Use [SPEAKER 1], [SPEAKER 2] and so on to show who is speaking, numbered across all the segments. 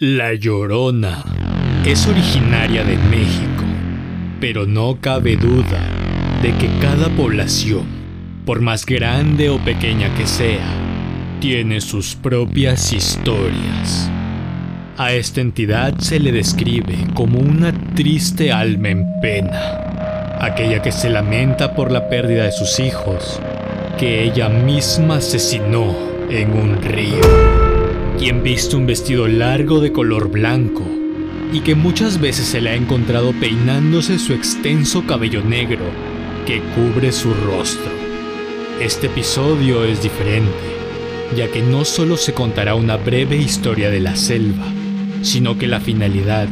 [SPEAKER 1] La Llorona es originaria de México, pero no cabe duda de que cada población, por más grande o pequeña que sea, tiene sus propias historias. A esta entidad se le describe como una triste alma en pena, aquella que se lamenta por la pérdida de sus hijos, que ella misma asesinó en un río quien viste un vestido largo de color blanco y que muchas veces se le ha encontrado peinándose su extenso cabello negro que cubre su rostro. Este episodio es diferente, ya que no solo se contará una breve historia de la selva, sino que la finalidad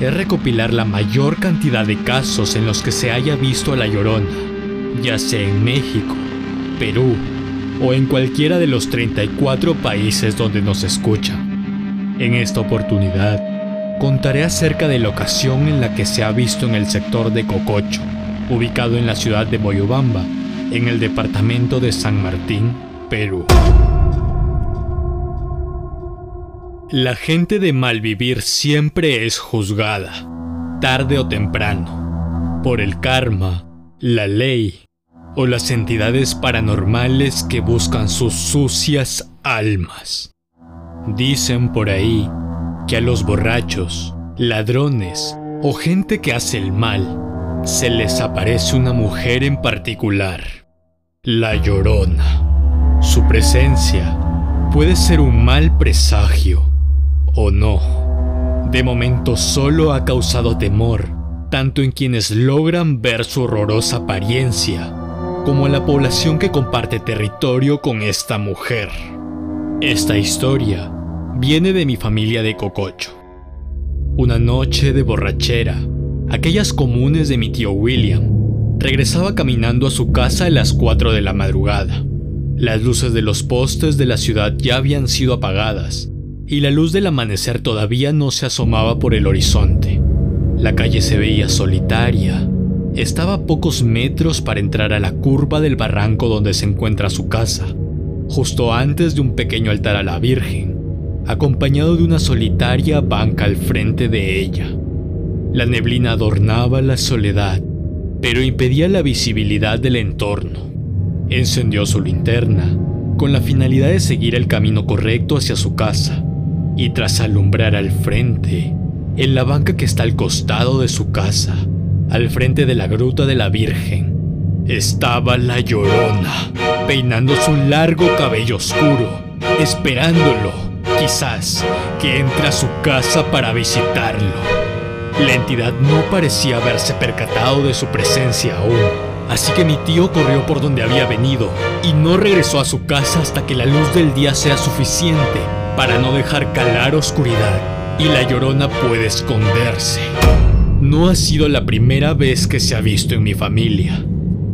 [SPEAKER 1] es recopilar la mayor cantidad de casos en los que se haya visto a la llorona, ya sea en México, Perú, o en cualquiera de los 34 países donde nos escuchan. En esta oportunidad, contaré acerca de la ocasión en la que se ha visto en el sector de Cococho, ubicado en la ciudad de Moyobamba, en el departamento de San Martín, Perú. La gente de malvivir siempre es juzgada, tarde o temprano, por el karma, la ley o las entidades paranormales que buscan sus sucias almas. Dicen por ahí que a los borrachos, ladrones o gente que hace el mal se les aparece una mujer en particular, la llorona. Su presencia puede ser un mal presagio o no. De momento solo ha causado temor, tanto en quienes logran ver su horrorosa apariencia, como la población que comparte territorio con esta mujer. Esta historia viene de mi familia de Cococho. Una noche de borrachera, aquellas comunes de mi tío William, regresaba caminando a su casa a las 4 de la madrugada. Las luces de los postes de la ciudad ya habían sido apagadas y la luz del amanecer todavía no se asomaba por el horizonte. La calle se veía solitaria, estaba a pocos metros para entrar a la curva del barranco donde se encuentra su casa, justo antes de un pequeño altar a la Virgen, acompañado de una solitaria banca al frente de ella. La neblina adornaba la soledad, pero impedía la visibilidad del entorno. Encendió su linterna, con la finalidad de seguir el camino correcto hacia su casa, y tras alumbrar al frente, en la banca que está al costado de su casa, al frente de la gruta de la Virgen, estaba la llorona, peinándose un largo cabello oscuro, esperándolo, quizás, que entre a su casa para visitarlo. La entidad no parecía haberse percatado de su presencia aún, así que mi tío corrió por donde había venido y no regresó a su casa hasta que la luz del día sea suficiente para no dejar calar oscuridad y la llorona puede esconderse. No ha sido la primera vez que se ha visto en mi familia.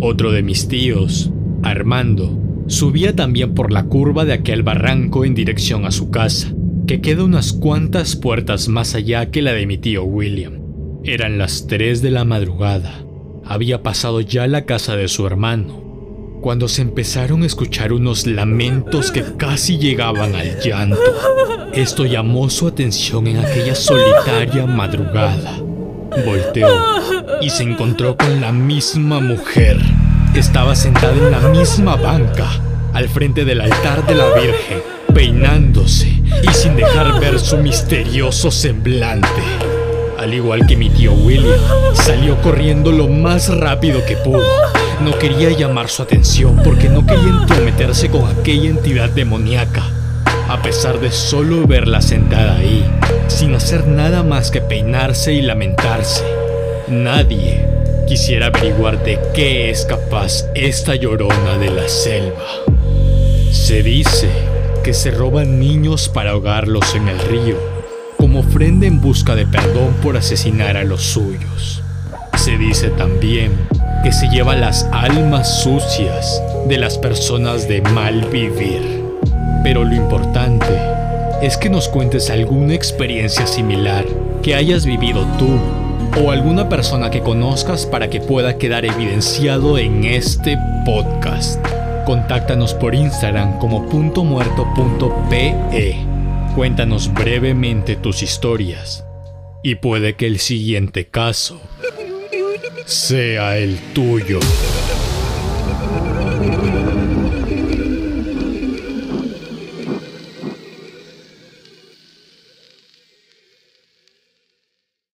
[SPEAKER 1] Otro de mis tíos, Armando, subía también por la curva de aquel barranco en dirección a su casa, que queda unas cuantas puertas más allá que la de mi tío William. Eran las 3 de la madrugada. Había pasado ya la casa de su hermano, cuando se empezaron a escuchar unos lamentos que casi llegaban al llanto. Esto llamó su atención en aquella solitaria madrugada. Volteó y se encontró con la misma mujer. Estaba sentada en la misma banca, al frente del altar de la Virgen, peinándose y sin dejar ver su misterioso semblante. Al igual que mi tío William, salió corriendo lo más rápido que pudo. No quería llamar su atención porque no quería entrometerse con aquella entidad demoníaca a pesar de solo verla sentada ahí, sin hacer nada más que peinarse y lamentarse. Nadie quisiera averiguar de qué es capaz esta llorona de la selva. Se dice que se roban niños para ahogarlos en el río, como ofrenda en busca de perdón por asesinar a los suyos. Se dice también que se lleva las almas sucias de las personas de mal vivir. Pero lo importante es que nos cuentes alguna experiencia similar que hayas vivido tú o alguna persona que conozcas para que pueda quedar evidenciado en este podcast. Contáctanos por Instagram como punto muerto.pe Cuéntanos brevemente tus historias y puede que el siguiente caso sea el tuyo.